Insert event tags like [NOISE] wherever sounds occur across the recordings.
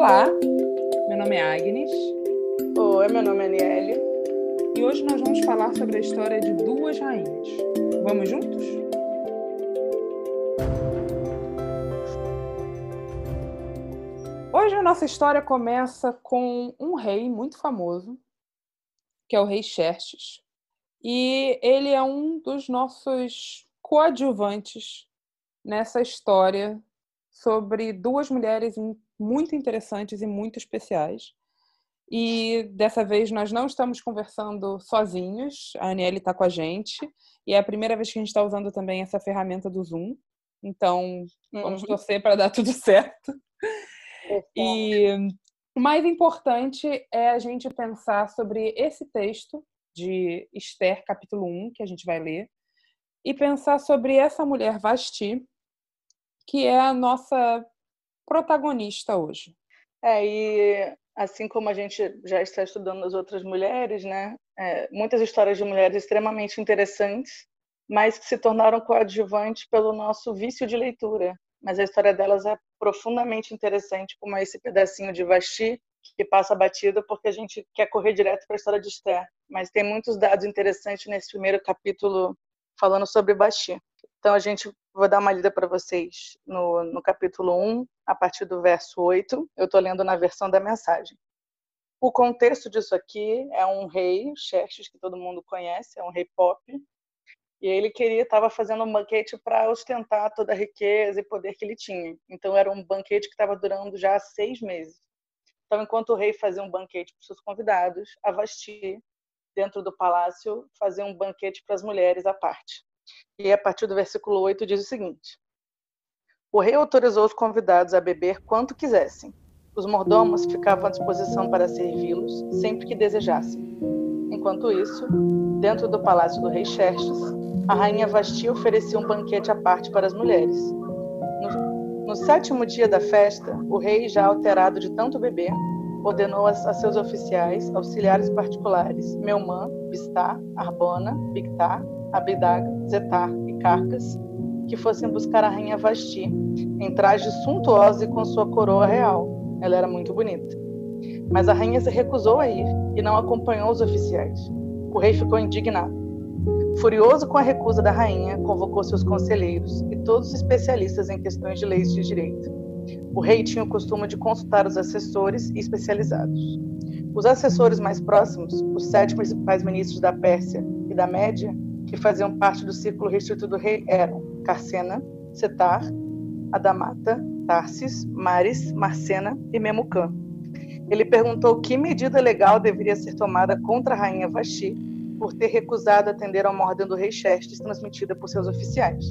Olá, meu nome é Agnes. Oi, meu nome é Aniele. E hoje nós vamos falar sobre a história de duas rainhas. Vamos juntos? Hoje a nossa história começa com um rei muito famoso, que é o rei Xerxes. E ele é um dos nossos coadjuvantes nessa história sobre duas mulheres muito interessantes e muito especiais. E dessa vez nós não estamos conversando sozinhos, a Aniele está com a gente, e é a primeira vez que a gente está usando também essa ferramenta do Zoom. Então, vamos uhum. torcer para dar tudo [LAUGHS] certo. E o mais importante é a gente pensar sobre esse texto de Esther, capítulo 1, que a gente vai ler, e pensar sobre essa mulher Vasti, que é a nossa protagonista hoje. É, e assim como a gente já está estudando as outras mulheres, né? É, muitas histórias de mulheres extremamente interessantes, mas que se tornaram coadjuvantes pelo nosso vício de leitura. Mas a história delas é profundamente interessante, como esse pedacinho de Vasti, que passa batido porque a gente quer correr direto para a história de Esther. Mas tem muitos dados interessantes nesse primeiro capítulo falando sobre Vasti. Então a gente vou dar uma lida para vocês no, no capítulo 1, a partir do verso 8. Eu estou lendo na versão da mensagem. O contexto disso aqui é um rei, Xerxes, que todo mundo conhece, é um rei pop, e ele queria estava fazendo um banquete para ostentar toda a riqueza e poder que ele tinha. Então era um banquete que estava durando já seis meses. Então, enquanto o rei fazia um banquete para os seus convidados, a Vasti, dentro do palácio, fazia um banquete para as mulheres à parte. E a partir do versículo 8 diz o seguinte: O rei autorizou os convidados a beber quanto quisessem. Os mordomos ficavam à disposição para servi-los sempre que desejassem. Enquanto isso, dentro do palácio do rei Xerxes, a rainha Vasti oferecia um banquete à parte para as mulheres. No, no sétimo dia da festa, o rei, já alterado de tanto beber, ordenou a, a seus oficiais, auxiliares particulares, Meumã, Bistá, Arbona, Bictá, Abidag, Zetar e Carcas, que fossem buscar a rainha Vasti, em traje suntuoso e com sua coroa real. Ela era muito bonita. Mas a rainha se recusou a ir e não acompanhou os oficiais. O rei ficou indignado. Furioso com a recusa da rainha, convocou seus conselheiros e todos os especialistas em questões de leis de direito. O rei tinha o costume de consultar os assessores e especializados. Os assessores mais próximos, os sete principais ministros da Pérsia e da Média, que faziam parte do círculo restrito do rei eram Carcena, Setar, Adamata, Tarsis, Maris, Marcena e Memucã. Ele perguntou que medida legal deveria ser tomada contra a rainha Vasti por ter recusado atender a uma ordem do rei Xerxes transmitida por seus oficiais.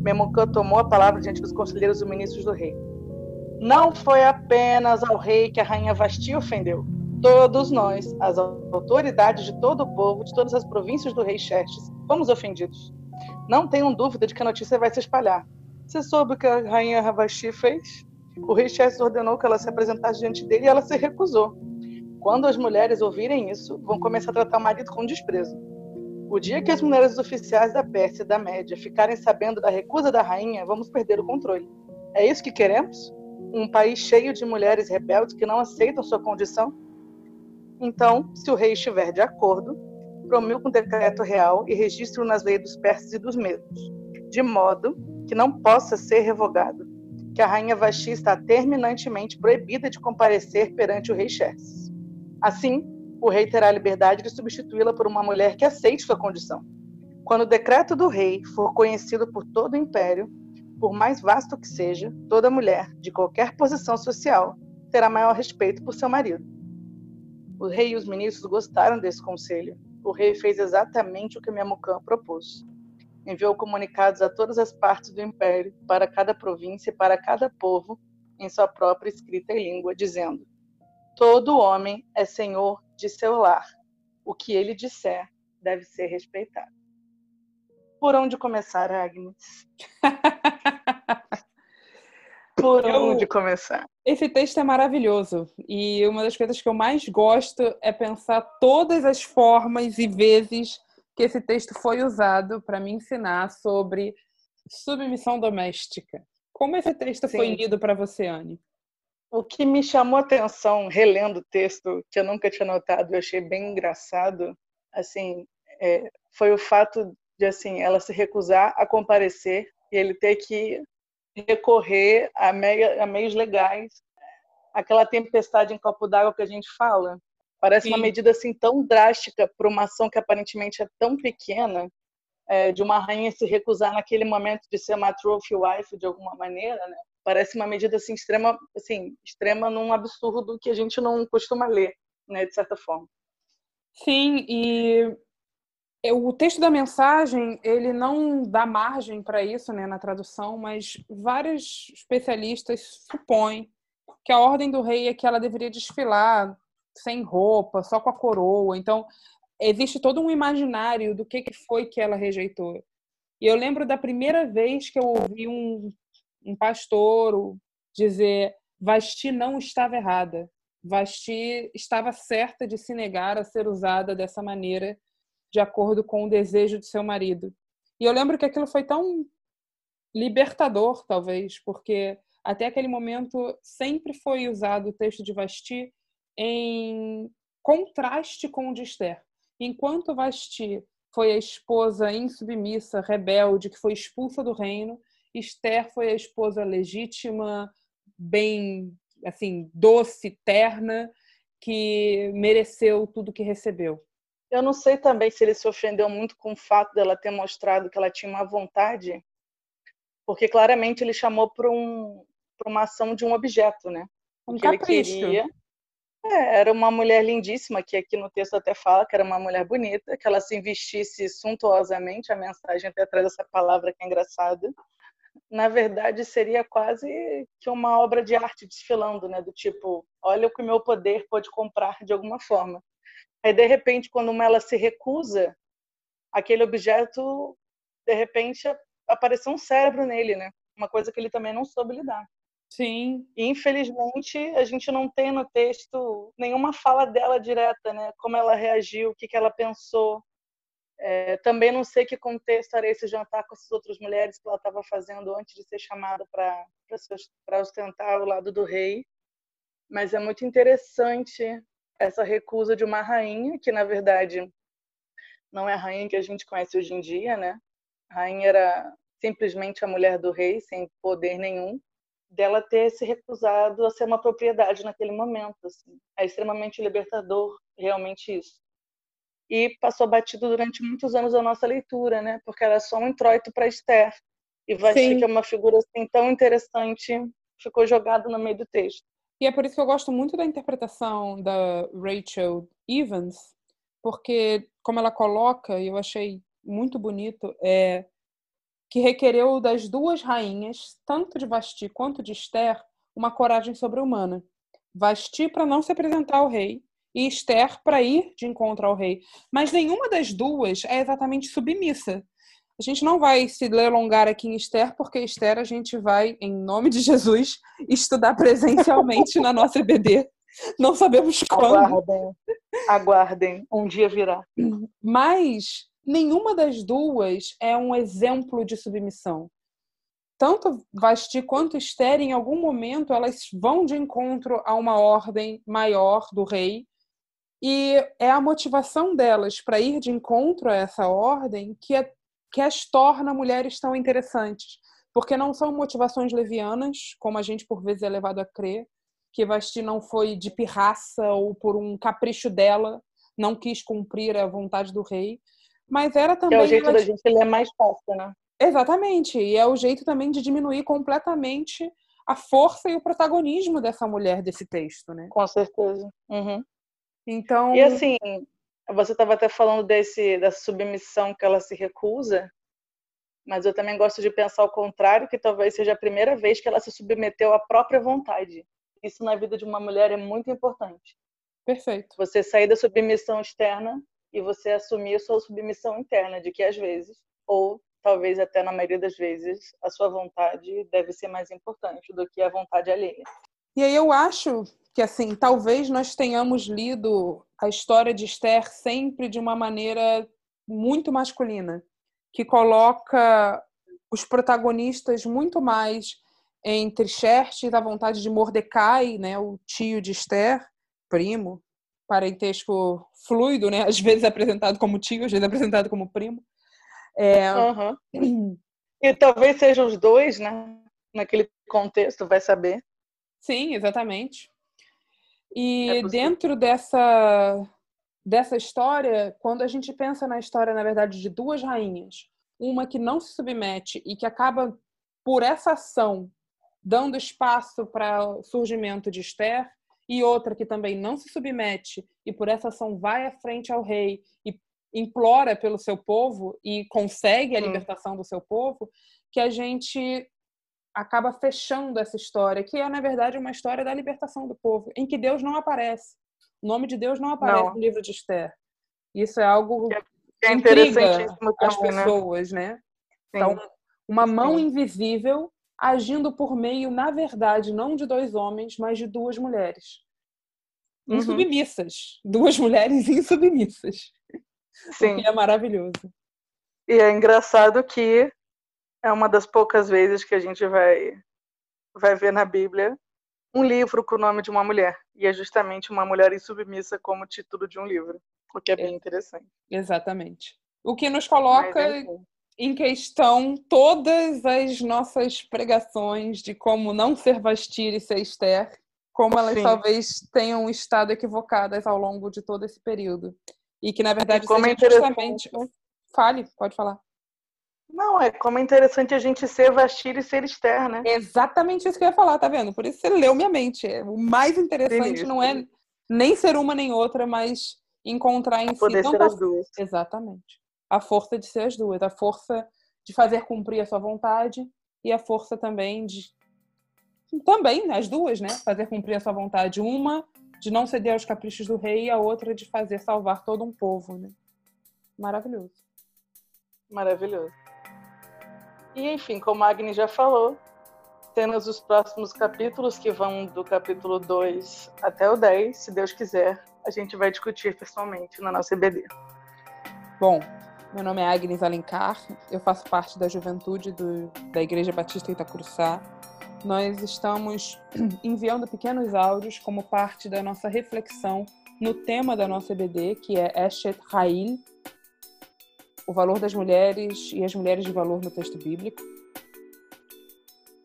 Memucã tomou a palavra diante dos conselheiros e ministros do rei. Não foi apenas ao rei que a rainha Vasti ofendeu todos nós, as autoridades de todo o povo, de todas as províncias do rei Xerxes, fomos ofendidos. Não tenham dúvida de que a notícia vai se espalhar. Você soube o que a rainha Ravashi fez? O rei Xerxes ordenou que ela se apresentasse diante dele e ela se recusou. Quando as mulheres ouvirem isso, vão começar a tratar o marido com desprezo. O dia que as mulheres oficiais da Pérsia e da Média ficarem sabendo da recusa da rainha, vamos perder o controle. É isso que queremos? Um país cheio de mulheres rebeldes que não aceitam sua condição? Então, se o rei estiver de acordo, promulgue um decreto real e registre-o nas leis dos persas e dos medos, de modo que não possa ser revogado, que a rainha Vasti está terminantemente proibida de comparecer perante o rei Xerxes. Assim, o rei terá a liberdade de substituí-la por uma mulher que aceite sua condição. Quando o decreto do rei for conhecido por todo o império, por mais vasto que seja, toda mulher, de qualquer posição social, terá maior respeito por seu marido. O rei e os ministros gostaram desse conselho. O rei fez exatamente o que Memucan propôs. Enviou comunicados a todas as partes do império, para cada província e para cada povo, em sua própria escrita e língua, dizendo: Todo homem é senhor de seu lar. O que ele disser deve ser respeitado. Por onde começar, Agnes? [LAUGHS] Por onde começar? Esse texto é maravilhoso e uma das coisas que eu mais gosto é pensar todas as formas e vezes que esse texto foi usado para me ensinar sobre submissão doméstica. Como esse texto Sim. foi lido para você, Anne? o que me chamou a atenção, relendo o texto, que eu nunca tinha notado, eu achei bem engraçado, assim, é, foi o fato de assim ela se recusar a comparecer e ele ter que recorrer a, meia, a meios legais. Aquela tempestade em copo d'água que a gente fala, parece Sim. uma medida assim tão drástica para uma ação que aparentemente é tão pequena, é, de uma rainha se recusar naquele momento de ser uma trophy wife de alguma maneira, né? parece uma medida assim extrema, assim, extrema num absurdo que a gente não costuma ler, né, de certa forma. Sim, e o texto da mensagem ele não dá margem para isso, né, na tradução, mas vários especialistas supõem que a ordem do rei é que ela deveria desfilar sem roupa, só com a coroa. Então, existe todo um imaginário do que, que foi que ela rejeitou. E eu lembro da primeira vez que eu ouvi um um pastor dizer Vasti não estava errada, Vasti estava certa de se negar a ser usada dessa maneira de acordo com o desejo de seu marido. E eu lembro que aquilo foi tão libertador, talvez, porque até aquele momento sempre foi usado o texto de Vasti em contraste com o de Esther. Enquanto Vasti foi a esposa insubmissa, rebelde, que foi expulsa do reino, Esther foi a esposa legítima, bem, assim, doce, terna, que mereceu tudo que recebeu. Eu não sei também se ele se ofendeu muito com o fato dela ter mostrado que ela tinha uma vontade, porque claramente ele chamou para um, uma ação de um objeto, né? Um capricho. Ele queria é, era uma mulher lindíssima, que aqui no texto até fala que era uma mulher bonita, que ela se investisse suntuosamente, a mensagem até traz essa palavra que é engraçada, na verdade seria quase que uma obra de arte desfilando, né? Do tipo, olha o que o meu poder pode comprar de alguma forma. Aí de repente, quando ela se recusa, aquele objeto, de repente, apareceu um cérebro nele, né? Uma coisa que ele também não soube lidar. Sim. E, infelizmente, a gente não tem no texto nenhuma fala dela direta, né? Como ela reagiu, o que, que ela pensou. É, também não sei que contexto era esse jantar com essas outras mulheres que ela estava fazendo antes de ser chamada para ostentar o lado do rei. Mas é muito interessante essa recusa de uma rainha, que na verdade não é a rainha que a gente conhece hoje em dia, né? A rainha era simplesmente a mulher do rei, sem poder nenhum, dela ter se recusado a ser uma propriedade naquele momento. Assim. É extremamente libertador, realmente isso e passou batido durante muitos anos a nossa leitura, né? Porque era só um introito para Esther. E Vasti, que é uma figura assim tão interessante, ficou jogado no meio do texto. E é por isso que eu gosto muito da interpretação da Rachel Evans, porque como ela coloca, eu achei muito bonito, é que requereu das duas rainhas, tanto de Vasti quanto de Esther, uma coragem sobre-humana. Vasti para não se apresentar ao rei e Esther para ir de encontro ao rei. Mas nenhuma das duas é exatamente submissa. A gente não vai se delongar aqui em Esther, porque Esther a gente vai, em nome de Jesus, estudar presencialmente na nossa EBD. Não sabemos quando. Aguardem, aguardem, um dia virá. Mas nenhuma das duas é um exemplo de submissão. Tanto Vasti quanto Esther, em algum momento, elas vão de encontro a uma ordem maior do rei, e é a motivação delas para ir de encontro a essa ordem que, é, que as torna mulheres tão interessantes. Porque não são motivações levianas, como a gente por vezes é levado a crer, que Vasti não foi de pirraça ou por um capricho dela, não quis cumprir a vontade do rei, mas era também. Que é o jeito da gente ler mais fácil, né? Exatamente, e é o jeito também de diminuir completamente a força e o protagonismo dessa mulher desse texto, né? Com certeza. Uhum. Então. E assim, você estava até falando desse da submissão que ela se recusa, mas eu também gosto de pensar o contrário, que talvez seja a primeira vez que ela se submeteu à própria vontade. Isso na vida de uma mulher é muito importante. Perfeito. Você sair da submissão externa e você assumir a sua submissão interna, de que às vezes, ou talvez até na maioria das vezes, a sua vontade deve ser mais importante do que a vontade alheia. E aí eu acho que assim, talvez nós tenhamos lido a história de Esther sempre de uma maneira muito masculina, que coloca os protagonistas muito mais entre Xerxes, a vontade de Mordecai, né, o tio de Esther, primo, parentesco fluido, né, às vezes apresentado como tio, às vezes apresentado como primo. É... Uhum. E talvez sejam os dois, né? Naquele contexto, vai saber. Sim, exatamente. E é dentro dessa, dessa história, quando a gente pensa na história, na verdade, de duas rainhas, uma que não se submete e que acaba, por essa ação, dando espaço para o surgimento de Esther, e outra que também não se submete e por essa ação vai à frente ao rei e implora pelo seu povo e consegue a libertação do seu povo, que a gente acaba fechando essa história, que é na verdade uma história da libertação do povo, em que Deus não aparece. O nome de Deus não aparece não. no livro de Esther. Isso é algo que é intriga as né? pessoas, né? né? Então, uma mão Sim. invisível agindo por meio, na verdade, não de dois homens, mas de duas mulheres. Uhum. Insubmissas. Duas mulheres [LAUGHS] insubmissas. Sim. O que é maravilhoso. E é engraçado que é uma das poucas vezes que a gente vai, vai ver na Bíblia um livro com o nome de uma mulher. E é justamente uma mulher insubmissa como título de um livro. O que é bem é. interessante. Exatamente. O que nos coloca é em questão todas as nossas pregações de como não ser Vastir e ser Esther, como elas Sim. talvez tenham estado equivocadas ao longo de todo esse período. E que, na verdade, como é justamente... Fale, pode falar. Não, é como é interessante a gente ser Vastir e ser Esther, né? Exatamente isso que eu ia falar, tá vendo? Por isso você leu minha mente. O mais interessante não é nem ser uma nem outra, mas encontrar em Poder si... Poder ser as duas. Exatamente a força de ser as duas, a força de fazer cumprir a sua vontade e a força também de também as duas, né? Fazer cumprir a sua vontade, uma de não ceder aos caprichos do rei e a outra de fazer salvar todo um povo, né? Maravilhoso. Maravilhoso. E enfim, como a Agnes já falou, temos os próximos capítulos que vão do capítulo 2 até o 10, se Deus quiser, a gente vai discutir pessoalmente na nossa EBD. Bom, meu nome é Agnes Alencar, eu faço parte da juventude do, da Igreja Batista Itacuruçá. Nós estamos [CLEARS THROAT] enviando pequenos áudios como parte da nossa reflexão no tema da nossa EBD, que é Eshet Ha'il, o valor das mulheres e as mulheres de valor no texto bíblico.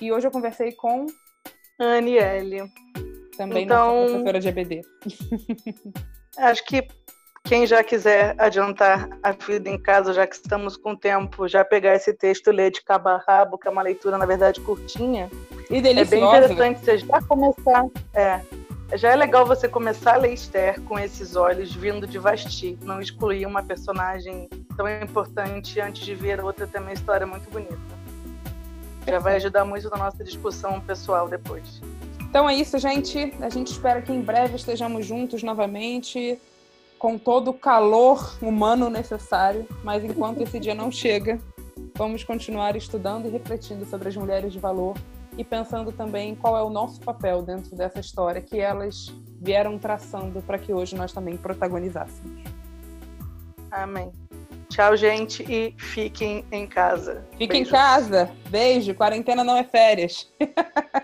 E hoje eu conversei com Aniele. Também então, professora de EBD. [LAUGHS] Acho que quem já quiser adiantar a vida em casa, já que estamos com tempo, já pegar esse texto e ler de cabo a rabo, que é uma leitura, na verdade, curtinha. E deliciosa. É bem interessante você já começar. É, já é legal você começar a ler Esther com esses olhos vindo de Vasti, não excluir uma personagem tão importante antes de ver outra também história muito bonita. Já vai ajudar muito na nossa discussão pessoal depois. Então é isso, gente. A gente espera que em breve estejamos juntos novamente com todo o calor humano necessário, mas enquanto esse dia não chega, vamos continuar estudando e refletindo sobre as mulheres de valor e pensando também qual é o nosso papel dentro dessa história que elas vieram traçando para que hoje nós também protagonizássemos. Amém. Tchau, gente, e fiquem em casa. Fiquem em casa. Beijo. Quarentena não é férias. [LAUGHS]